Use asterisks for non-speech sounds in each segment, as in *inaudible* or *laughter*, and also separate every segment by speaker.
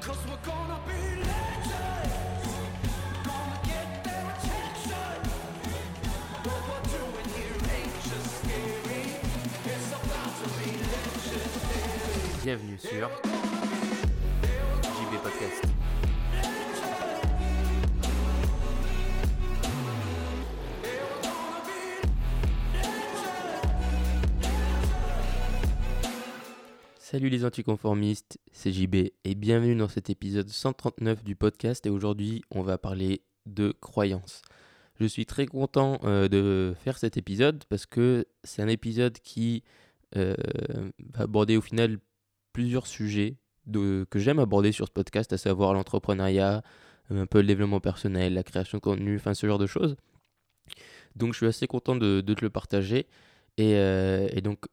Speaker 1: Cause we're gonna be legends. Gonna get their attention. What we're doing here ain't just scary. It's about to be legendary.
Speaker 2: Bienvenue sur JB Podcast. Salut les anticonformistes, c'est JB et bienvenue dans cet épisode 139 du podcast et aujourd'hui on va parler de croyances. Je suis très content euh, de faire cet épisode parce que c'est un épisode qui euh, va aborder au final plusieurs sujets que j'aime aborder sur ce podcast, à savoir l'entrepreneuriat, un peu le développement personnel, la création de contenu, enfin ce genre de choses. Donc je suis assez content de, de te le partager. Et, euh, et donc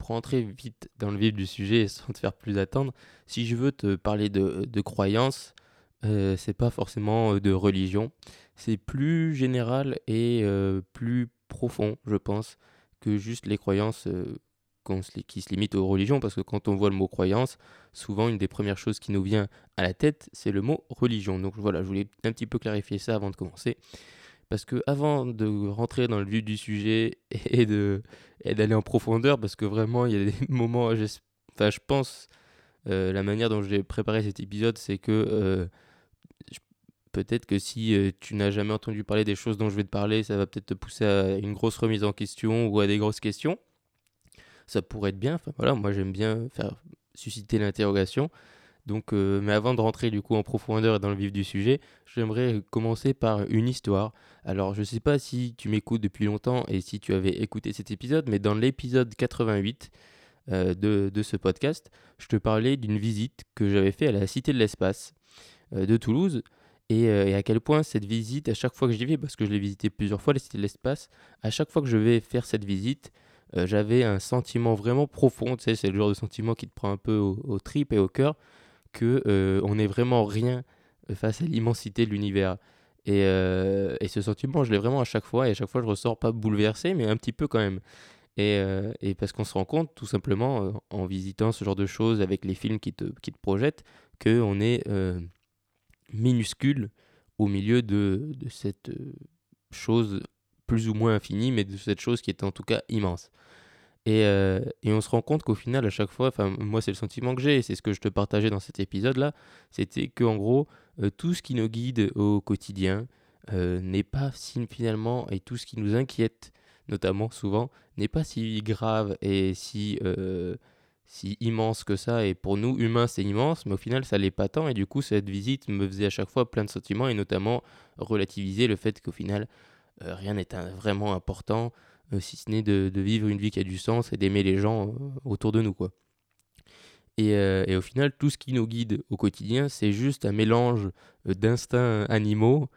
Speaker 2: pour entrer vite dans le vif du sujet sans te faire plus attendre, si je veux te parler de, croyances, euh, c'est pas forcément euh, de religion, c'est plus général et euh, plus profond, je pense, que juste les croyances euh, qui se limitent aux religions, parce que quand on voit le mot croyance, souvent une des premières choses qui nous vient à la tête, c'est le mot religion. Donc voilà, je voulais un petit peu clarifier ça avant de commencer. Parce que avant de rentrer dans le vif du sujet *laughs* et de d'aller en profondeur, parce que vraiment il y a des *laughs* moments, enfin je pense, euh, la manière dont j'ai préparé cet épisode, c'est que euh, peut-être que si euh, tu n'as jamais entendu parler des choses dont je vais te parler, ça va peut-être te pousser à une grosse remise en question ou à des grosses questions. Ça pourrait être bien. Enfin voilà, moi j'aime bien faire susciter l'interrogation. Donc, euh, mais avant de rentrer du coup en profondeur et dans le vif du sujet, j'aimerais commencer par une histoire. Alors, je sais pas si tu m'écoutes depuis longtemps et si tu avais écouté cet épisode, mais dans l'épisode 88 euh, de, ce podcast, je te parlais d'une visite que j'avais fait à la Cité de l'Espace euh, de Toulouse. Et, à quel point cette visite, à chaque fois que j'y vais, parce que je l'ai visité plusieurs fois, la Cité de l'Espace, à chaque fois que je vais faire cette visite, j'avais un sentiment vraiment profond. Tu sais, c'est le genre de sentiment qui te prend un peu au, au trip et au cœur, que euh, on n'est vraiment rien face à l'immensité de l'univers. Et, euh, et ce sentiment, je l'ai vraiment à chaque fois, et à chaque fois, je ressors pas bouleversé, mais un petit peu quand même. Et, euh, parce qu'on se rend compte, tout simplement, euh, en visitant ce genre de choses avec les films qui te, qui te projettent, qu'on est euh, minuscule au milieu de, de cette euh, chose plus ou moins infinie, mais de cette chose qui est en tout cas immense. Et, euh, et on se rend compte qu'au final, à chaque fois, enfin, moi, c'est le sentiment que j'ai, c'est ce que je te partageais dans cet épisode-là, c'était qu'en gros, euh, tout ce qui nous guide au quotidien euh, n'est pas si finalement, et tout ce qui nous inquiète, notamment souvent, n'est pas si grave et si, si immense que ça. Et pour nous, humains, c'est immense, mais au final, ça l'est pas tant. Et du coup, cette visite me faisait à chaque fois plein de sentiments, et notamment relativiser le fait qu'au final, rien n'est vraiment important, si ce n'est de, vivre une vie qui a du sens et d'aimer les gens euh, autour de nous, quoi. Et, euh, et au final, tout ce qui nous guide au quotidien, c'est juste un mélange euh, d'instincts animaux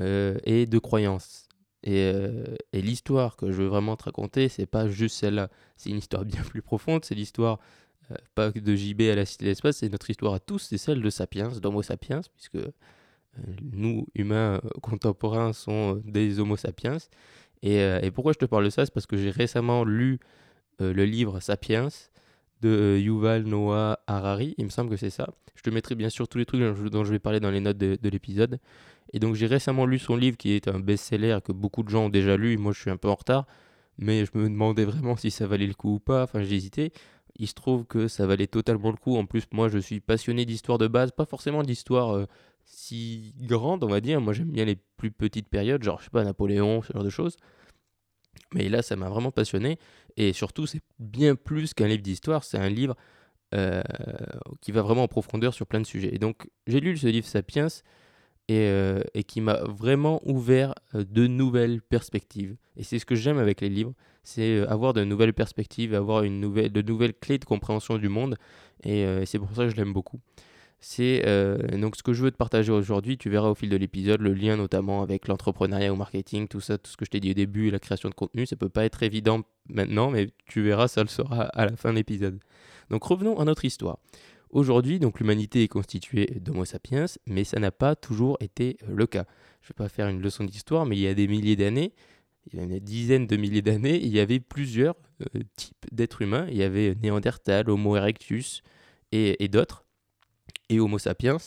Speaker 2: euh, et de croyances. Et, euh, l'histoire que je veux vraiment te raconter, c'est pas juste celle-là. C'est une histoire bien plus profonde. C'est l'histoire euh, pas de JB à la Cité de l'Espace, c'est notre histoire à tous. C'est celle de Sapiens, d'Homo sapiens, puisque euh, nous, humains euh, contemporains, sont euh, des Homo sapiens. Et, euh, et pourquoi je te parle de ça? C'est parce que j'ai récemment lu euh, le livre Sapiens de euh, Yuval Noah Harari, il me semble que c'est ça. Je te mettrai bien sûr tous les trucs dont je, vais parler dans les notes de, de l'épisode. Et donc j'ai récemment lu son livre qui est un best-seller que beaucoup de gens ont déjà lu, moi je suis un peu en retard, mais je me demandais vraiment si ça valait le coup ou pas, enfin j'hésitais. Il se trouve que ça valait totalement le coup, en plus moi je suis passionné d'histoire de base, pas forcément d'histoire si grande on va dire, moi j'aime bien les plus petites périodes, genre je sais pas Napoléon, ce genre de choses. Mais là, ça m'a vraiment passionné. Et surtout, c'est bien plus qu'un livre d'histoire. C'est un livre euh, qui va vraiment en profondeur sur plein de sujets. Et donc, j'ai lu ce livre Sapiens et, euh, et qui m'a vraiment ouvert euh, de nouvelles perspectives. Et c'est ce que j'aime avec les livres, c'est avoir de nouvelles perspectives, avoir une nouvelle, de nouvelles clés de compréhension du monde. Et euh, c'est pour ça que je l'aime beaucoup. C'est euh, donc ce que je veux te partager aujourd'hui. Tu verras au fil de l'épisode le lien notamment avec l'entrepreneuriat au marketing, tout ça, tout ce que je t'ai dit au début, la création de contenu. Ça peut pas être évident maintenant, mais tu verras, ça le sera à la fin de l'épisode. Donc revenons à notre histoire. Aujourd'hui, donc l'humanité est constituée d'Homo sapiens, mais ça n'a pas toujours été euh, le cas. Je vais pas faire une leçon d'histoire, mais il y a des milliers d'années, il y a des dizaines de milliers d'années, il y avait plusieurs euh, types d'êtres humains. Il y avait Néandertal, Homo erectus et d'autres. Et Homo sapiens.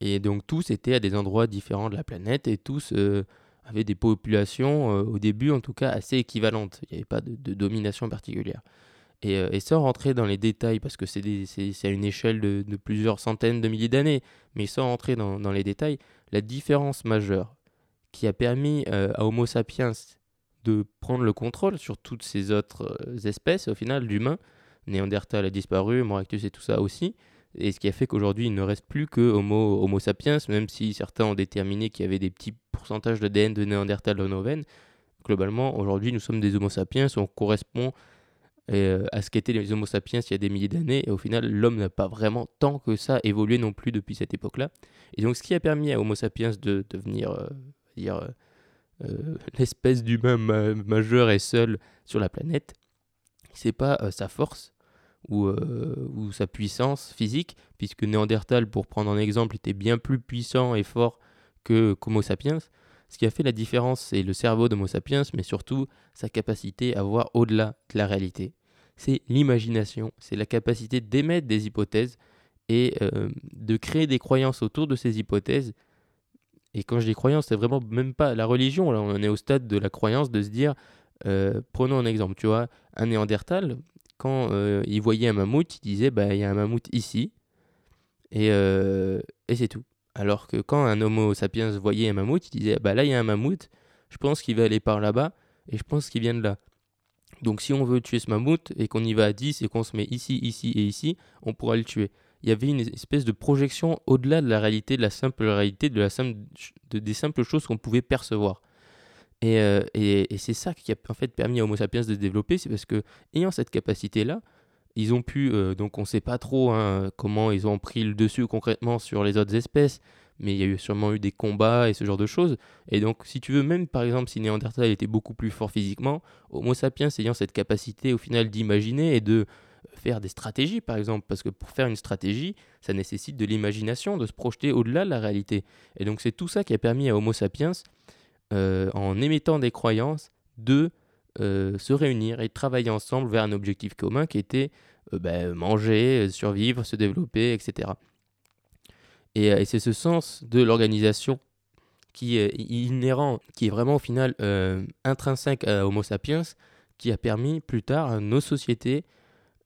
Speaker 2: Et donc tous étaient à des endroits différents de la planète et tous euh, avaient des populations, euh, au début en tout cas, assez équivalentes. Il n'y avait pas de, domination particulière. Et, euh, et sans rentrer dans les détails, parce que c'est à une échelle de, plusieurs centaines de milliers d'années, mais sans rentrer dans, les détails, la différence majeure qui a permis à Homo sapiens de prendre le contrôle sur toutes ces autres espèces, au final, d'humains, Néandertal a disparu, Homo erectus et tout ça aussi, et ce qui a fait qu'aujourd'hui il ne reste plus que Homo, sapiens, même si certains ont déterminé qu'il y avait des petits pourcentages d'ADN de Néandertal dans nos veines. Globalement, aujourd'hui nous sommes des Homo sapiens, on correspond euh, à ce qu'étaient les Homo sapiens il y a des milliers d'années, et au final l'homme n'a pas vraiment tant que ça évolué non plus depuis cette époque-là. Et donc ce qui a permis à Homo sapiens de devenir euh, dire, euh, l'espèce d'humain ma- majeur et seul sur la planète, c'est pas sa force ou, euh, ou sa puissance physique, puisque Néandertal, pour prendre un exemple, était bien plus puissant et fort que qu'Homo sapiens. Ce qui a fait la différence, c'est le cerveau d'Homo sapiens, mais surtout sa capacité à voir au-delà de la réalité. C'est l'imagination, c'est la capacité d'émettre des hypothèses et euh, de créer des croyances autour de ces hypothèses. Et quand je dis croyance, c'est vraiment même pas la religion. On est au stade de la croyance de se dire, euh, prenons un exemple, tu vois, un Néandertal, quand euh, il voyait un mammouth, il disait, bah, il y a un mammouth ici, et, euh, et c'est tout. Alors que quand un Homo sapiens voyait un mammouth, il disait, bah là, il y a un mammouth, je pense qu'il va aller par là-bas, et je pense qu'il vient de là. Donc si on veut tuer ce mammouth, et qu'on y va à 10, et qu'on se met ici, ici et ici, on pourra le tuer. Il y avait une espèce de projection au-delà de la réalité, de la simple réalité, de la simple, de, des simples choses qu'on pouvait percevoir. Et, euh, et, c'est ça qui a en fait permis à Homo sapiens de se développer, c'est parce que ayant cette capacité-là, ils ont pu, euh, donc on ne sait pas trop hein, comment ils ont pris le dessus concrètement sur les autres espèces, mais il y a sûrement eu des combats et ce genre de choses. Et donc si tu veux, même par exemple si Néandertal était beaucoup plus fort physiquement, Homo sapiens ayant cette capacité au final d'imaginer et de faire des stratégies par exemple, parce que pour faire une stratégie, ça nécessite de l'imagination, de se projeter au-delà de la réalité. Et donc c'est tout ça qui a permis à Homo sapiens euh, en émettant des croyances, de euh, se réunir et travailler ensemble vers un objectif commun qui était euh, ben, manger, survivre, se développer, etc. Et, et c'est ce sens de l'organisation qui est inhérent, qui est vraiment au final intrinsèque à Homo sapiens, qui a permis plus tard à nos sociétés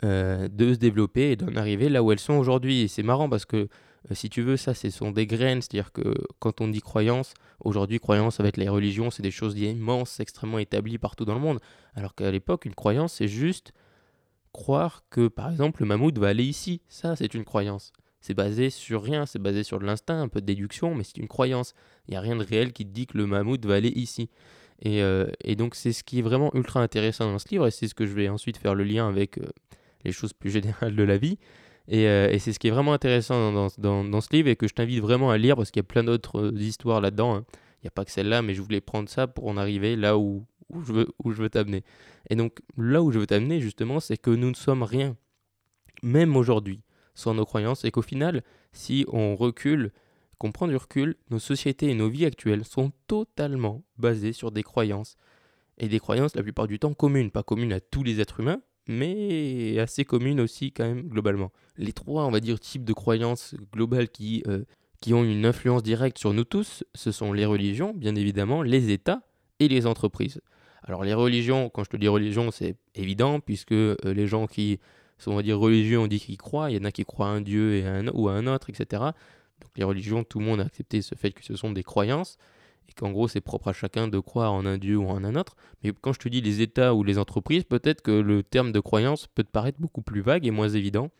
Speaker 2: de se développer et d'en arriver là où elles sont aujourd'hui. Et c'est marrant parce que, euh, si tu veux, ça, ce sont des graines, c'est-à-dire que quand on dit croyance, Aujourd'hui, croyance, être les religions, c'est des choses immenses, extrêmement établies partout dans le monde. Alors qu'à l'époque, une croyance, c'est juste croire que, par exemple, le mammouth va aller ici. Ça, c'est une croyance. C'est basé sur rien, c'est basé sur l'instinct, un peu de déduction, mais c'est une croyance. Il n'y a rien de réel qui te dit que le mammouth va aller ici. Et, euh, et donc, c'est ce qui est vraiment ultra intéressant dans ce livre, et c'est ce que je vais ensuite faire le lien avec euh, les choses plus générales de la vie. Et, euh, et c'est ce qui est vraiment intéressant dans, dans- dans ce livre et que je t'invite vraiment à lire parce qu'il y a plein d'autres euh, histoires là-dedans. hein. Il n'y a pas que celle-là, mais je voulais prendre ça pour en arriver là où, où je veux, où je veux t'amener. Et donc là où je veux t'amener justement, c'est que nous ne sommes rien, même aujourd'hui, sans nos croyances et qu'au final, si on recule, qu'on prend du recul, nos sociétés et nos vies actuelles sont totalement basées sur des croyances. Et des croyances la plupart du temps communes, pas communes à tous les êtres humains, mais assez communes aussi quand même globalement. Les trois, on va dire, types de croyances globales qui, euh, qui ont une influence directe sur nous tous, ce sont les religions, bien évidemment, les États et les entreprises. Alors les religions, quand je te dis religion, c'est évident, puisque euh, les gens qui sont, on va dire, religieux, on dit qu'ils croient, il y en a qui croient à un Dieu et un, ou à un autre, etc. Donc les religions, tout le monde a accepté ce fait que ce sont des croyances, et qu'en gros c'est propre à chacun de croire en un Dieu ou en un autre. Mais quand je te dis les États ou les entreprises, peut-être que le terme de croyance peut te paraître beaucoup plus vague et moins évident.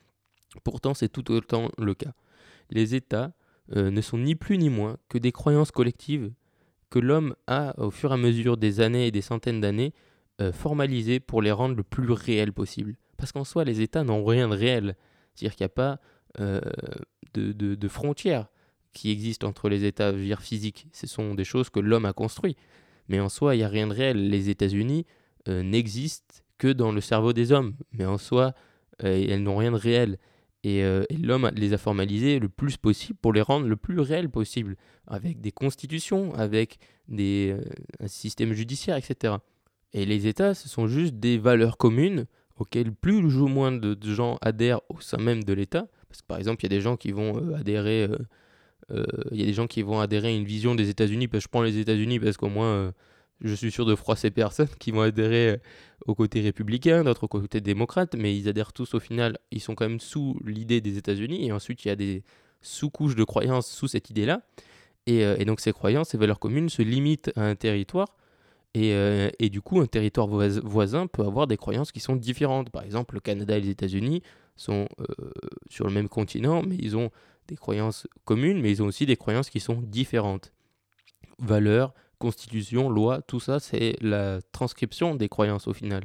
Speaker 2: Pourtant, c'est tout autant le cas. Les États euh, ne sont ni plus ni moins que des croyances collectives que l'homme a, au fur et à mesure des années et des centaines d'années, euh, formalisées pour les rendre le plus réels possible. Parce qu'en soi, les États n'ont rien de réel. C'est-à-dire qu'il n'y a pas euh, de frontières qui existent entre les États je physiques. Ce sont des choses que l'homme a construites. Mais en soi, il n'y a rien de réel. Les États-Unis euh, n'existent que dans le cerveau des hommes. Mais en soi, euh, elles n'ont rien de réel. Et, euh, et l'homme les a formalisés le plus possible pour les rendre le plus réels possible, avec des constitutions, avec des, un système judiciaire, etc. Et les États, ce sont juste des valeurs communes auxquelles plus ou moins de, gens adhèrent au sein même de l'État, parce que par exemple, il y a des gens qui vont adhérer, il y a des gens qui vont adhérer à une vision des États-Unis. Parce que je prends les États-Unis parce qu'au moins, euh, je suis sûr de froisser personne *laughs* qui vont adhérer euh, au côté républicain, d'autres au côté démocrate, mais ils adhèrent tous au final. Ils sont quand même sous l'idée des États-Unis. Et ensuite, il y a des sous-couches de croyances sous cette idée-là. Et, euh, et donc, ces croyances, ces valeurs communes se limitent à un territoire. Et, euh, et du coup, un territoire vois- voisin peut avoir des croyances qui sont différentes. Par exemple, le Canada et les États-Unis sont euh, sur le même continent, mais ils ont des croyances communes, mais ils ont aussi des croyances qui sont différentes. Valeurs, constitution, loi, tout ça, c'est la transcription des croyances au final.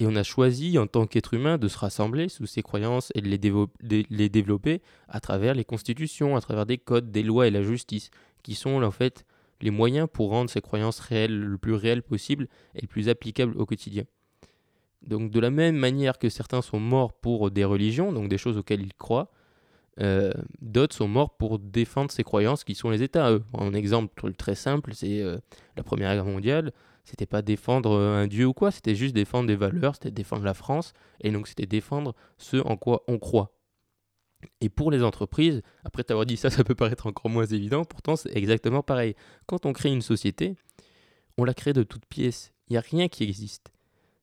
Speaker 2: Et on a choisi, en tant qu'être humain, de se rassembler sous ces croyances et de les, de les développer à travers les constitutions, à travers des codes, des lois et la justice, qui sont en fait les moyens pour rendre ces croyances réelles le plus réelles possible et le plus applicable au quotidien. Donc de la même manière que certains sont morts pour des religions, donc des choses auxquelles ils croient, euh, d'autres sont morts pour défendre ces croyances qui sont les États. Un exemple très simple, c'est euh, la Première Guerre mondiale. C'était pas défendre euh, un dieu ou quoi, c'était juste défendre des valeurs, c'était défendre la France, et donc c'était défendre ce en quoi on croit. Et pour les entreprises, après t'avoir dit ça, ça peut paraître encore moins évident, pourtant c'est exactement pareil. Quand on crée une société, on la crée de toutes pièces. Il n'y a rien qui existe.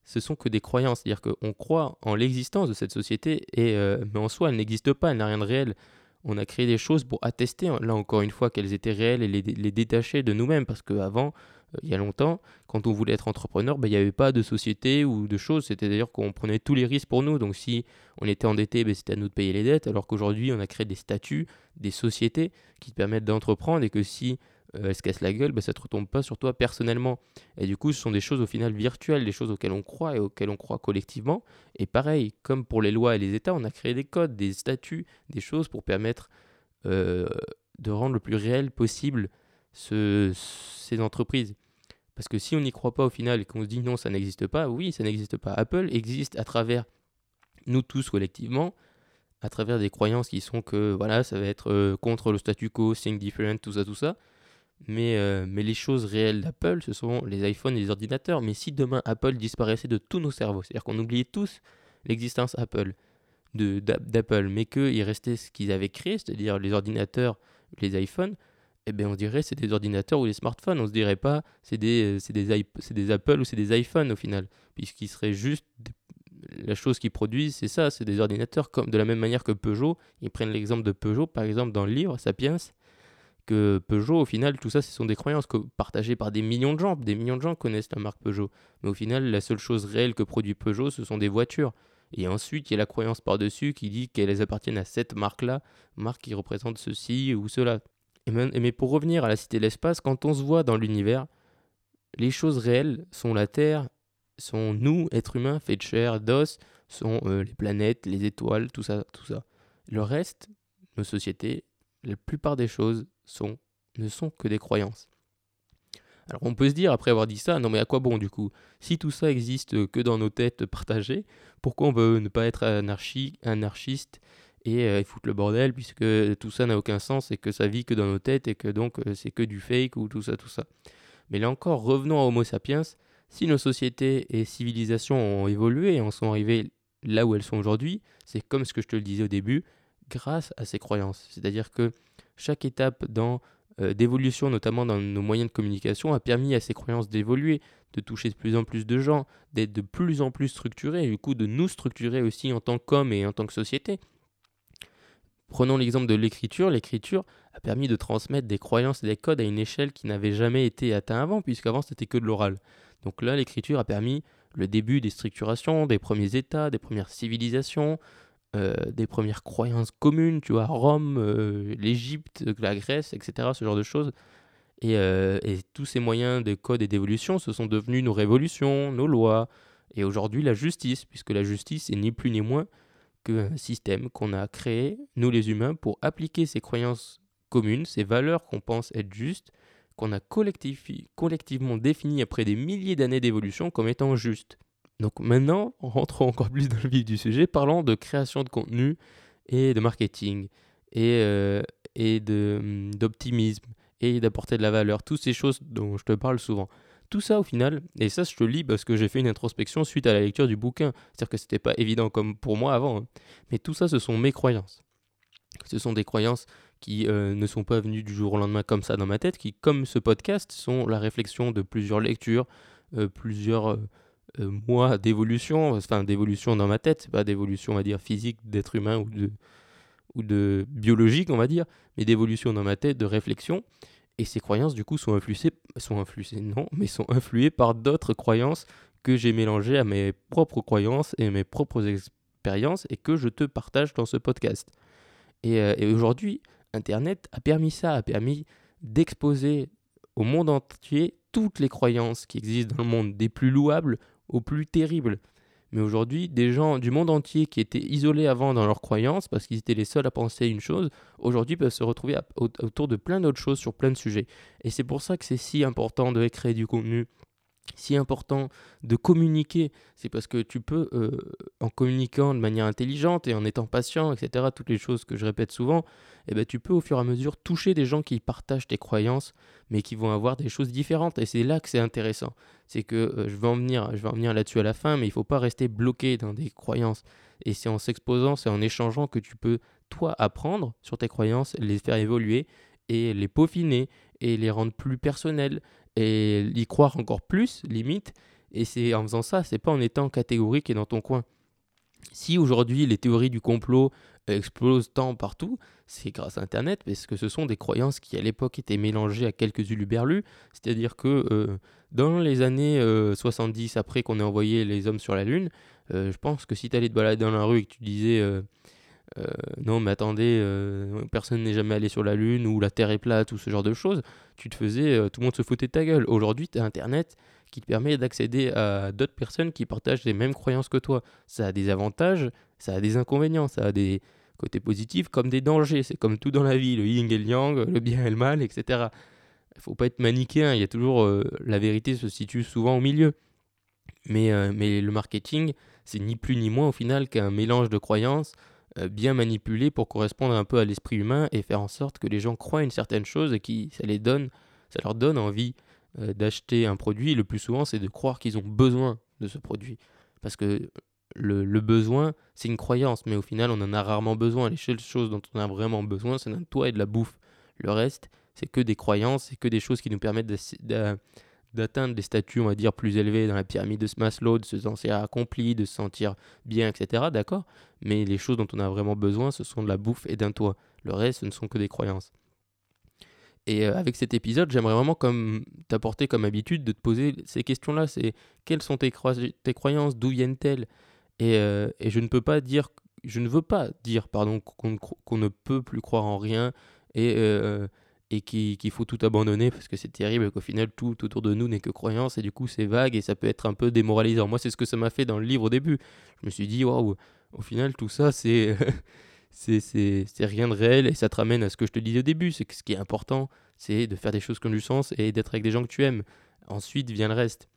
Speaker 2: Ce sont que des croyances, c'est-à-dire qu'on croit en l'existence de cette société, et, euh, mais en soi, elle n'existe pas, elle n'a rien de réel. On a créé des choses pour attester, là encore une fois, qu'elles étaient réelles et les, les détacher de nous-mêmes, parce qu'avant, euh, il y a longtemps, quand on voulait être entrepreneur, ben, il n'y avait pas de société ou de choses, c'était d'ailleurs qu'on prenait tous les risques pour nous, donc si on était endetté, ben, c'était à nous de payer les dettes, alors qu'aujourd'hui, on a créé des statuts, des sociétés qui te permettent d'entreprendre, et que si euh, elle se casse la gueule, ben, ça ne te retombe pas sur toi personnellement. Et du coup, ce sont des choses au final virtuelles, des choses auxquelles on croit et auxquelles on croit collectivement. Et pareil, comme pour les lois et les États, on a créé des codes, des statuts, des choses pour permettre euh, de rendre le plus réel possible ce- ces entreprises. Parce que si on n'y croit pas au final et qu'on se dit non, ça n'existe pas, oui, ça n'existe pas. Apple existe à travers nous tous collectivement, à travers des croyances qui sont que voilà, ça va être euh, contre le statu quo, think different, tout ça, tout ça. Mais, euh, mais les choses réelles d'Apple, ce sont les iPhones et les ordinateurs. Mais si demain Apple disparaissait de tous nos cerveaux, c'est-à-dire qu'on oubliait tous l'existence Apple, de- d'a- d'Apple, mais qu'il restait ce qu'ils avaient créé, c'est-à-dire les ordinateurs, les iPhones, eh bien on dirait c'est des ordinateurs ou des smartphones. On se dirait pas c'est des, euh, c'est des, c'est des Apple ou c'est des iPhones au final, puisqu'ils seraient juste la chose qu'ils produisent, c'est ça, c'est des ordinateurs comme de la même manière que Peugeot. Ils prennent l'exemple de Peugeot, par exemple, dans le livre Sapiens, Peugeot, au final, tout ça, ce sont des croyances partagées par des millions de gens. Des millions de gens connaissent la marque Peugeot. Mais au final, la seule chose réelle que produit Peugeot, ce sont des voitures. Et ensuite, il y a la croyance par-dessus qui dit qu'elles appartiennent à cette marque-là, marque qui représente ceci ou cela. Et mais pour revenir à la cité de l'espace, quand on se voit dans l'univers, les choses réelles sont la Terre, sont nous, êtres humains, faits de chair, d'os, sont euh, les planètes, les étoiles, tout ça, tout ça. Le reste, nos sociétés, la plupart des choses ne sont que des croyances. Alors on peut se dire, après avoir dit ça, non mais à quoi bon du coup? Si tout ça existe que dans nos têtes partagées, pourquoi on veut ne pas être anarchi- anarchiste et euh, foutre le bordel puisque tout ça n'a aucun sens et que ça vit que dans nos têtes et que donc euh, c'est que du fake ou tout ça, tout ça. Mais là encore, revenons à Homo sapiens, si nos sociétés et civilisations ont évolué et en sont arrivées là où elles sont aujourd'hui, c'est comme ce que je te le disais au début, grâce à ces croyances. C'est-à-dire que chaque étape dans euh, d'évolution, notamment dans nos moyens de communication, a permis à ces croyances d'évoluer, de toucher de plus en plus de gens, d'être de plus en plus structurés, et du coup de nous structurer aussi en tant qu'hommes et en tant que société. Prenons l'exemple de l'écriture. L'écriture a permis de transmettre des croyances et des codes à une échelle qui n'avait jamais été atteinte avant, puisqu'avant c'était que de l'oral. Donc là, l'écriture a permis le début des structurations, des premiers États, des premières civilisations, euh, des premières croyances communes, tu vois, Rome, euh, l'Égypte, la Grèce, etc., ce genre de choses. Et, euh, tous ces moyens de code et d'évolution, ce sont devenus nos révolutions, nos lois, et aujourd'hui la justice, puisque la justice est ni plus ni moins qu'un système qu'on a créé, nous les humains, pour appliquer ces croyances communes, ces valeurs qu'on pense être justes, qu'on a collectivement définies après des milliers d'années d'évolution comme étant justes. Donc maintenant, rentrons encore plus dans le vif du sujet, parlons de création de contenu et de marketing et, euh, hum, d'optimisme et d'apporter de la valeur, toutes ces choses dont je te parle souvent. tout ça au final, et ça je te lis parce que j'ai fait une introspection suite à la lecture du bouquin, c'est-à-dire que c'était pas évident comme pour moi avant, hein. mais tout ça ce sont mes croyances. Ce sont des croyances qui euh, ne sont pas venues du jour au lendemain comme ça dans ma tête, qui comme ce podcast sont la réflexion de plusieurs lectures, euh, plusieurs euh, mois d'évolution, enfin d'évolution dans ma tête, pas d'évolution on va dire physique d'être humain ou de, ou de biologique on va dire, mais d'évolution dans ma tête, de réflexion. Et ces croyances, du coup, sont influées, sont influées, non, mais sont influées par d'autres croyances que j'ai mélangées à mes propres croyances et mes propres expériences et que je te partage dans ce podcast. Et, euh, et aujourd'hui, Internet a permis ça, a permis d'exposer au monde entier toutes les croyances qui existent dans le monde, des plus louables aux plus terribles. Mais aujourd'hui, des gens du monde entier qui étaient isolés avant dans leurs croyances, parce qu'ils étaient les seuls à penser une chose, aujourd'hui peuvent se retrouver au- autour de plein d'autres choses sur plein de sujets. Et c'est pour ça que c'est si important de créer du contenu, si important de communiquer. C'est parce que tu peux, euh, en communiquant de manière intelligente et en étant patient, etc., toutes les choses que je répète souvent, eh ben, tu peux au fur et à mesure toucher des gens qui partagent tes croyances, mais qui vont avoir des choses différentes. Et c'est là que c'est intéressant. C'est que euh, je vais en venir, je vais en venir là-dessus à la fin, mais il ne faut pas rester bloqué dans des croyances. Et c'est en s'exposant, c'est en échangeant que tu peux, toi, apprendre sur tes croyances, les faire évoluer et les peaufiner et les rendre plus personnelles et y croire encore plus, limite. Et c'est en faisant ça, c'est pas en étant catégorique et dans ton coin. Si aujourd'hui les théories du complot euh, explosent tant partout, c'est grâce à Internet, parce que ce sont des croyances qui à l'époque étaient mélangées à quelques uluberlus. C'est-à-dire que euh, dans les années euh, 70, après qu'on ait envoyé les hommes sur la Lune, euh, je pense que si tu allais te balader dans la rue et que tu disais euh, non mais attendez, euh, personne n'est jamais allé sur la Lune ou la Terre est plate ou ce genre de choses, tu te faisais, euh, tout le monde se foutait de ta gueule. Aujourd'hui, tu as Internet qui te permet d'accéder à d'autres personnes qui partagent les mêmes croyances que toi. Ça a des avantages, ça a des inconvénients, ça a des côtés positifs comme des dangers. C'est comme tout dans la vie, le yin et le yang, le bien et le mal, etc. Il faut pas être manichéen, il y a toujours la vérité se situe souvent au milieu. Mais, le marketing, c'est ni plus ni moins au final qu'un mélange de croyances bien manipulées pour correspondre un peu à l'esprit humain et faire en sorte que les gens croient une certaine chose et qui ça les donne, ça leur donne envie euh, d'acheter un produit. Le plus souvent, c'est de croire qu'ils ont besoin de ce produit. Parce que le, besoin, c'est une croyance, mais au final, on en a rarement besoin. Les seules choses dont on a vraiment besoin, c'est d'un toit et de la bouffe. Le reste, c'est que des croyances, c'est que des choses qui nous permettent d'atteindre des statuts, on va dire, plus élevés dans la pyramide de Maslow, de se sentir accompli, de se sentir bien, etc. D'accord Mais les choses dont on a vraiment besoin, ce sont de la bouffe et d'un toit. Le reste, ce ne sont que des croyances. Et euh, avec cet épisode, j'aimerais vraiment comme t'apporter comme habitude de te poser ces questions-là. C'est quelles sont tes, croyances, d'où viennent-elles? Et, euh, et je ne peux pas dire, je ne veux pas dire, pardon, qu'on ne, cro- qu'on ne peut plus croire en rien et, euh, et qu'il faut tout abandonner parce que c'est terrible qu'au final tout autour de nous n'est que croyance et du coup c'est vague et ça peut être un peu démoralisant. Moi, c'est ce que ça m'a fait dans le livre au début. Je me suis dit, waouh, au final tout ça *laughs* c'est, c'est rien de réel et ça te ramène à ce que je te disais au début, c'est que ce qui est important, c'est de faire des choses qui ont du sens et d'être avec des gens que tu aimes. Ensuite vient le reste.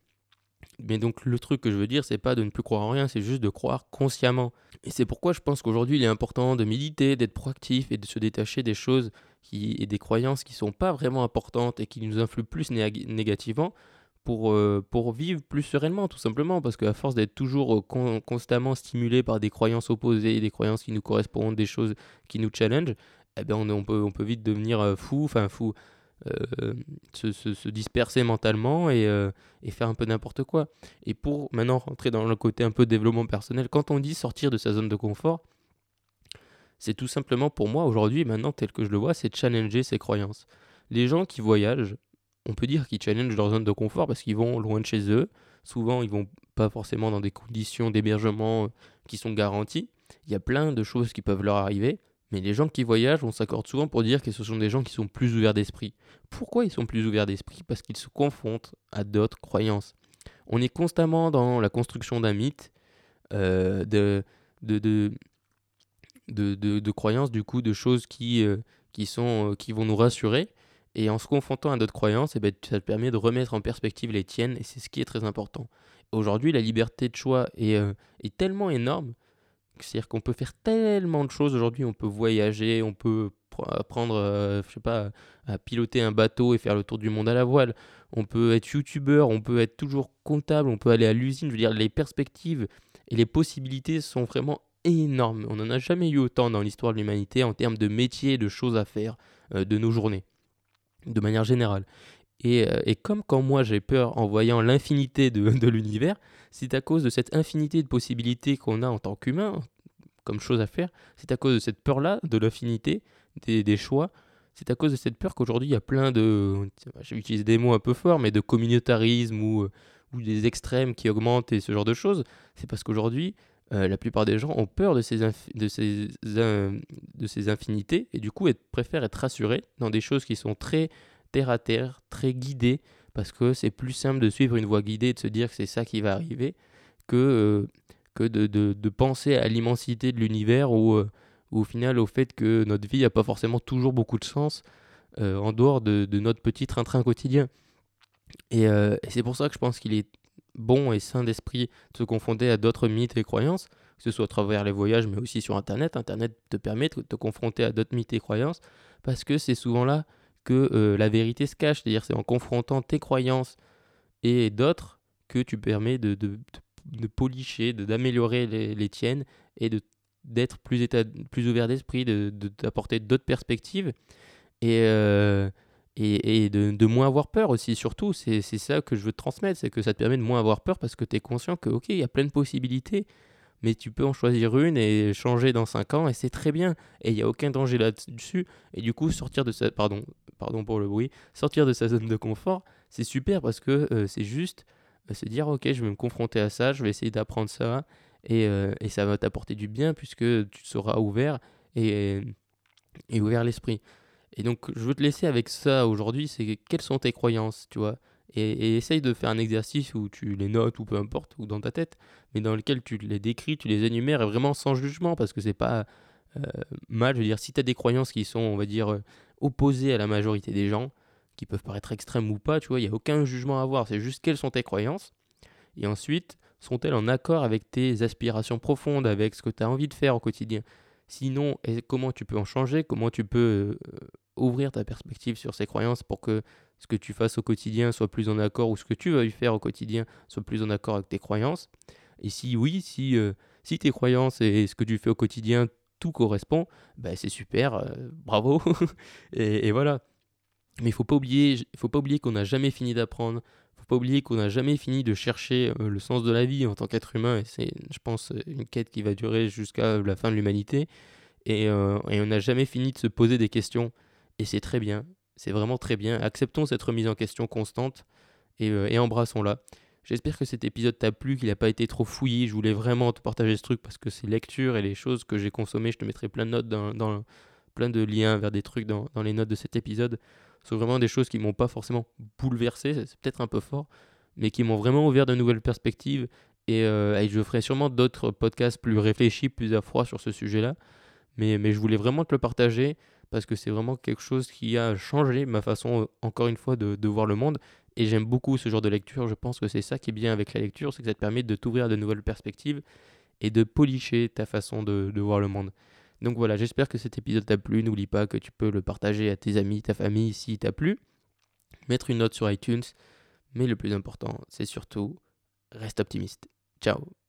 Speaker 2: Mais donc le truc que je veux dire, c'est pas de ne plus croire en rien, c'est juste de croire consciemment. Et c'est pourquoi je pense qu'aujourd'hui il est important de méditer, d'être proactif et de se détacher des choses qui, et des croyances qui sont pas vraiment importantes et qui nous influent plus nég- négativement pour, euh, pour vivre plus sereinement tout simplement. Parce qu'à force d'être toujours euh, con- constamment stimulé par des croyances opposées, des croyances qui nous correspondent, des choses qui nous challenge, eh ben on, peut, on peut vite devenir euh, fou, enfin fou, se, se- se disperser mentalement et, et faire un peu n'importe quoi. Et pour maintenant rentrer dans le côté un peu développement personnel, quand on dit sortir de sa zone de confort, c'est tout simplement pour moi aujourd'hui, maintenant tel que je le vois, c'est challenger ses croyances. Les gens qui voyagent, on peut dire qu'ils challengent leur zone de confort parce qu'ils vont loin de chez eux. Souvent, ils vont pas forcément dans des conditions d'hébergement euh, qui sont garanties. Il y a plein de choses qui peuvent leur arriver. Mais les gens qui voyagent, on s'accorde souvent pour dire que ce sont des gens qui sont plus ouverts d'esprit. Pourquoi ils sont plus ouverts d'esprit? Parce qu'ils se confrontent à d'autres croyances. On est constamment dans la construction d'un mythe, euh, de, de, de, de- de croyances, du coup, de choses qui, euh, qui, sont, euh, qui vont nous rassurer. Et en se confrontant à d'autres croyances, eh ben, ça te permet de remettre en perspective les tiennes, et c'est ce qui est très important. Aujourd'hui, la liberté de choix est, euh, est tellement énorme, c'est-à-dire qu'on peut faire tellement de choses aujourd'hui, on peut voyager, on peut appre- apprendre, je sais pas, à piloter un bateau et faire le tour du monde à la voile. On peut être youtubeur, on peut être toujours comptable, on peut aller à l'usine. Je veux dire, les perspectives et les possibilités sont vraiment énormes. On n'en a jamais eu autant dans l'histoire de l'humanité en termes de métiers, de choses à faire euh, de nos journées, de manière générale. Et, euh, et comme quand moi j'ai peur en voyant l'infinité de, *laughs* de l'univers, c'est à cause de cette infinité de possibilités qu'on a en tant qu'humain, comme chose à faire, c'est à cause de cette peur-là, de l'infinité, des, des choix, c'est à cause de cette peur qu'aujourd'hui il y a plein de, j'ai utilisé des mots un peu forts, mais de communautarisme ou, euh, ou des extrêmes qui augmentent et ce genre de choses. C'est parce qu'aujourd'hui, euh, la plupart des gens ont peur de ces, de, ces, de ces infinités et du coup préfèrent être rassurés dans des choses qui sont très terre à terre, très guidées, parce que c'est plus simple de suivre une voie guidée et de se dire que c'est ça qui va arriver que, euh, que de, de- penser à l'immensité de l'univers ou, euh, au final au fait que notre vie n'a pas forcément toujours beaucoup de sens en dehors de, de notre petit train-train quotidien. Et c'est pour ça que je pense qu'il est bon et sain d'esprit de se confronter à d'autres mythes et croyances, que ce soit à travers les voyages, mais aussi sur Internet. Internet te permet de te confronter à d'autres mythes et croyances, parce que c'est souvent là que euh, la vérité se cache. C'est-à-dire c'est en confrontant tes croyances et d'autres que tu permets de, de, de, policher, d'améliorer les, tiennes et d'être plus, plus ouvert d'esprit, de, de t'apporter d'autres perspectives et, euh, et, de, moins avoir peur aussi. Surtout, c'est ça que je veux te transmettre, c'est que ça te permet de moins avoir peur parce que tu es conscient que, ok, il y a plein de possibilités, mais tu peux en choisir une et changer dans 5 ans et c'est très bien. Et il n'y a aucun danger là-dessus. Et du coup, sortir de sa... Pardon, pardon pour le bruit. Sortir de sa zone de confort, c'est super parce que euh, c'est juste euh, se dire, ok, je vais me confronter à ça, je vais essayer d'apprendre ça. Et, euh, et ça va t'apporter du bien puisque tu seras ouvert et ouvert l'esprit. Et donc, je veux te laisser avec ça aujourd'hui, c'est quelles sont tes croyances, tu vois? Et, essaye de faire un exercice où tu les notes ou peu importe, ou dans ta tête, mais dans lequel tu les décris, tu les énumères et vraiment sans jugement, parce que c'est pas euh, mal. Je veux dire, si tu as des croyances qui sont, on va dire, euh, opposées à la majorité des gens, qui peuvent paraître extrêmes ou pas, tu vois, il n'y a aucun jugement à avoir, c'est juste quelles sont tes croyances. Et ensuite, sont-elles en accord avec tes aspirations profondes, avec ce que tu as envie de faire au quotidien? Sinon, comment tu peux en changer? Comment tu peux euh, ouvrir ta perspective sur ces croyances pour que ce que tu fasses au quotidien soit plus en accord ou ce que tu vas y faire au quotidien soit plus en accord avec tes croyances Et si oui, si, euh, si tes croyances et ce que tu fais au quotidien, tout correspond, ben c'est super, euh, bravo. *laughs* et, voilà. Mais il faut pas oublier, faut pas oublier qu'on n'a jamais fini d'apprendre. Faut pas oublier qu'on n'a jamais fini de chercher euh, le sens de la vie en tant qu'être humain. C'est, je pense, une quête qui va durer jusqu'à la fin de l'humanité. Et on n'a jamais fini de se poser des questions. Et c'est très bien. C'est vraiment très bien. Acceptons cette remise en question constante et, euh, et embrassons-la. J'espère que cet épisode t'a plu, qu'il n'a pas été trop fouillé. Je voulais vraiment te partager ce truc parce que ces lectures et les choses que j'ai consommées, je te mettrai plein de notes plein de liens vers des trucs dans, dans les notes de cet épisode. Ce sont vraiment des choses qui m'ont pas forcément bouleversé, c'est c'est peut-être un peu fort, mais qui m'ont vraiment ouvert de nouvelles perspectives. Et, euh, et je ferai sûrement d'autres podcasts plus réfléchis, plus à froid sur ce sujet-là. Mais, mais je voulais vraiment te le partager parce que c'est vraiment quelque chose qui a changé ma façon, euh, encore une fois, de, voir le monde. Et j'aime beaucoup ce genre de lecture. Je pense que c'est ça qui est bien avec la lecture, c'est que ça te permet de t'ouvrir de nouvelles perspectives et de policher ta façon de, voir le monde. Donc voilà, j'espère que cet épisode t'a plu. N'oublie pas que tu peux le partager à tes amis, ta famille s'il t'a plu. Mettre une note sur iTunes. Mais le plus important, c'est surtout, reste optimiste. Ciao